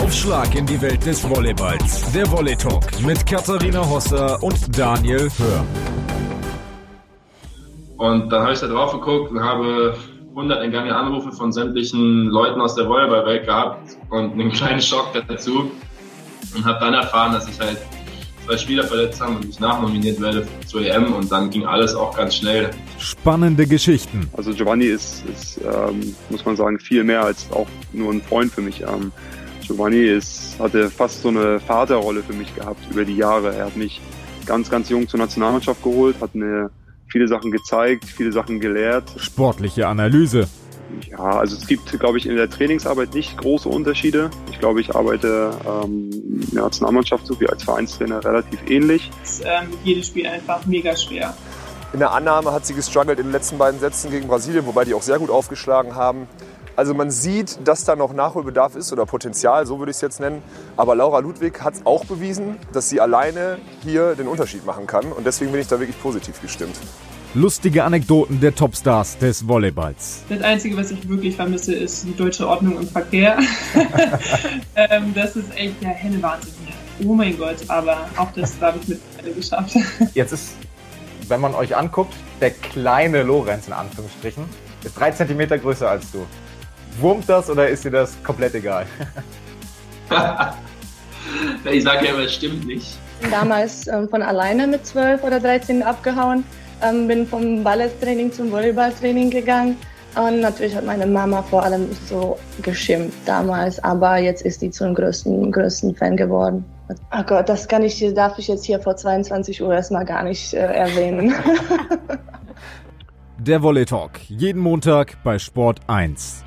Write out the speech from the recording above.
Aufschlag in die Welt des Volleyballs. Der Volley Talk mit Katharina Hosser und Daniel Hör. Und dann habe ich da drauf geguckt und habe 100 entgangene Anrufe von sämtlichen Leuten aus der Volleyballwelt gehabt und einen kleinen Schock dazu. Und habe dann erfahren, dass ich halt zwei Spieler verletzt haben und ich nachnominiert werde zur EM und dann ging alles auch ganz schnell. Spannende Geschichten. Also Giovanni ist, ist ähm, muss man sagen, viel mehr als auch nur ein Freund für mich. Ähm, Giovanni ist, hatte fast so eine Vaterrolle für mich gehabt über die Jahre. Er hat mich ganz, ganz jung zur Nationalmannschaft geholt, hat mir viele Sachen gezeigt, viele Sachen gelehrt. Sportliche Analyse. Ja, also es gibt, glaube ich, in der Trainingsarbeit nicht große Unterschiede. Ich glaube, ich arbeite ähm, in der Nationalmannschaft sowie als Vereinstrainer relativ ähnlich. ist ähm, jedes Spiel einfach mega schwer. In der Annahme hat sie gestruggelt in den letzten beiden Sätzen gegen Brasilien, wobei die auch sehr gut aufgeschlagen haben. Also man sieht, dass da noch Nachholbedarf ist oder Potenzial, so würde ich es jetzt nennen. Aber Laura Ludwig hat auch bewiesen, dass sie alleine hier den Unterschied machen kann. Und deswegen bin ich da wirklich positiv gestimmt. Lustige Anekdoten der Topstars des Volleyballs. Das Einzige, was ich wirklich vermisse, ist die deutsche Ordnung im Verkehr. ähm, das ist echt ja Henne Wahnsinn hier. Oh mein Gott, aber auch das habe ich mittlerweile geschafft. Jetzt ist, wenn man euch anguckt, der kleine Lorenz in Anführungsstrichen ist drei Zentimeter größer als du. Wurmt das oder ist dir das komplett egal? ich sage ja, aber es stimmt nicht. Damals ähm, von alleine mit 12 oder 13 abgehauen, ähm, bin vom Balletttraining zum Volleyballtraining gegangen. Und natürlich hat meine Mama vor allem so geschimpft damals, aber jetzt ist die zum größten, größten Fan geworden. Oh Gott, das kann ich, darf ich jetzt hier vor 22 Uhr erstmal gar nicht äh, erwähnen. Der Volley Talk. Jeden Montag bei Sport 1.